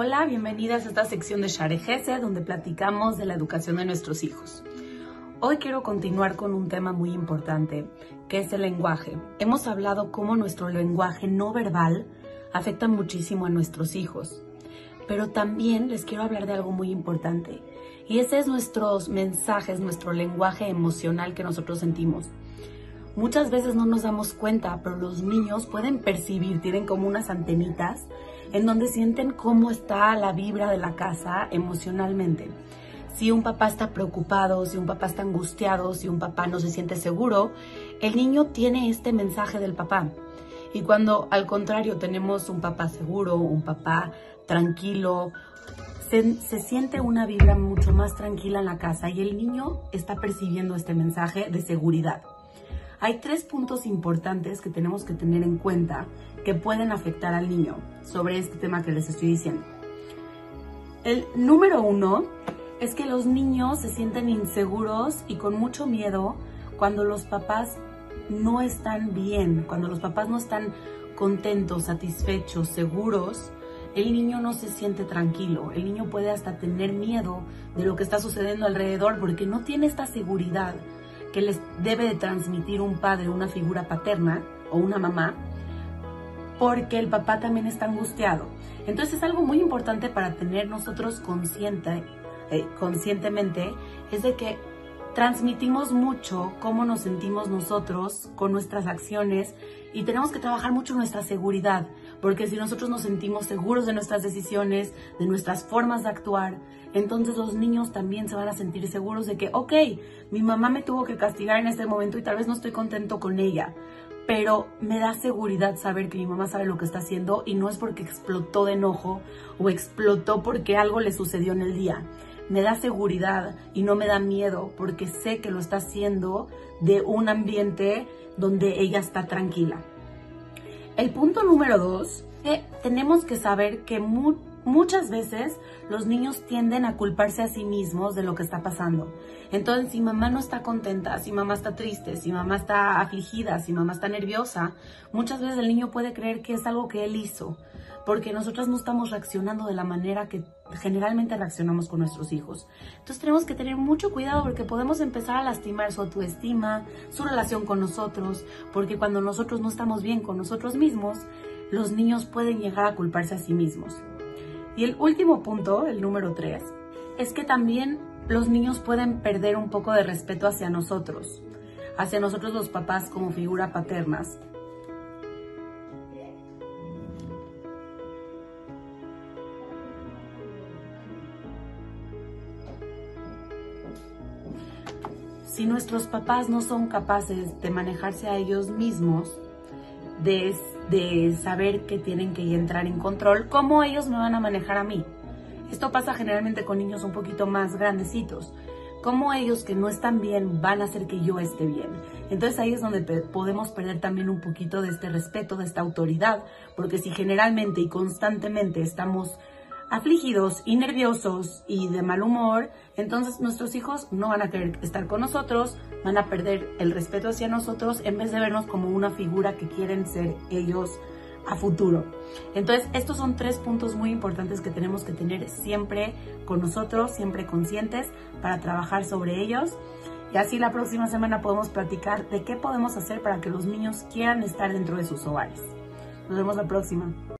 Hola, bienvenidas a esta sección de Share Gesed, donde platicamos de la educación de nuestros hijos. Hoy quiero continuar con un tema muy importante, que es el lenguaje. Hemos hablado cómo nuestro lenguaje no verbal afecta muchísimo a nuestros hijos, pero también les quiero hablar de algo muy importante, y ese es nuestros mensajes, nuestro lenguaje emocional que nosotros sentimos. Muchas veces no nos damos cuenta, pero los niños pueden percibir, tienen como unas antenitas en donde sienten cómo está la vibra de la casa emocionalmente. Si un papá está preocupado, si un papá está angustiado, si un papá no se siente seguro, el niño tiene este mensaje del papá. Y cuando al contrario tenemos un papá seguro, un papá tranquilo, se, se, siente una vibra mucho más tranquila en la casa y el niño está percibiendo este mensaje de seguridad. Hay tres puntos importantes que tenemos que tener en cuenta que pueden afectar al niño sobre este tema que les estoy diciendo. El número uno es que los niños se sienten inseguros y con mucho miedo cuando los papás no están bien, cuando los papás no están contentos, satisfechos, seguros, el niño no se siente tranquilo, el niño puede hasta tener miedo de lo que está sucediendo alrededor porque no tiene esta seguridad que les debe de transmitir un padre, una figura paterna o una mamá, porque el papá también está angustiado. Entonces es algo muy importante para tener nosotros consciente, eh, conscientemente, es de que transmitimos mucho cómo nos sentimos nosotros con nuestras acciones y tenemos que trabajar mucho nuestra seguridad, porque si nosotros nos sentimos seguros de nuestras decisiones, de nuestras formas de actuar, entonces los niños también se van a sentir seguros de que, ok, mi mamá me tuvo que castigar en este momento y tal vez no estoy contento con ella, pero me da seguridad saber que mi mamá sabe lo que está haciendo y no es porque explotó de enojo o explotó porque algo le sucedió en el día me da seguridad y no me da miedo porque sé que lo está haciendo de un ambiente donde ella está tranquila. El punto número dos, tenemos que saber que muchas veces los niños tienden a culparse a sí mismos de lo que está pasando. Entonces, si mamá no está contenta, si mamá está triste, si mamá está afligida, si mamá está nerviosa, muchas veces el niño puede creer que es algo que él hizo porque nosotros no estamos reaccionando de la manera que generalmente reaccionamos con nuestros hijos. Entonces tenemos que tener mucho cuidado porque podemos empezar a lastimar su autoestima, su relación con nosotros, porque cuando nosotros no estamos bien con nosotros mismos, los niños pueden llegar a culparse a sí mismos. Y el último punto, el número tres, es que también los niños pueden perder un poco de respeto hacia nosotros, hacia nosotros los papás como figura paternas. si nuestros papás no son capaces de manejarse a ellos mismos, de, de, saber que tienen que entrar en control, ¿cómo ellos me van a manejar a mí? Esto pasa generalmente con niños un poquito más grandecitos. ¿Cómo ellos que no están bien van a hacer que yo esté bien? Entonces ahí es donde podemos perder también un poquito de este respeto, de esta autoridad, porque si generalmente y constantemente estamos afligidos y nerviosos y de mal humor, entonces nuestros hijos no van a querer estar con nosotros, van a perder el respeto hacia nosotros en vez de vernos como una figura que quieren ser ellos a futuro. Entonces, estos son tres puntos muy importantes que tenemos que tener siempre con nosotros, siempre conscientes para trabajar sobre ellos. Y así la próxima semana podemos platicar de qué podemos hacer para que los niños quieran estar dentro de sus hogares. Nos vemos la próxima.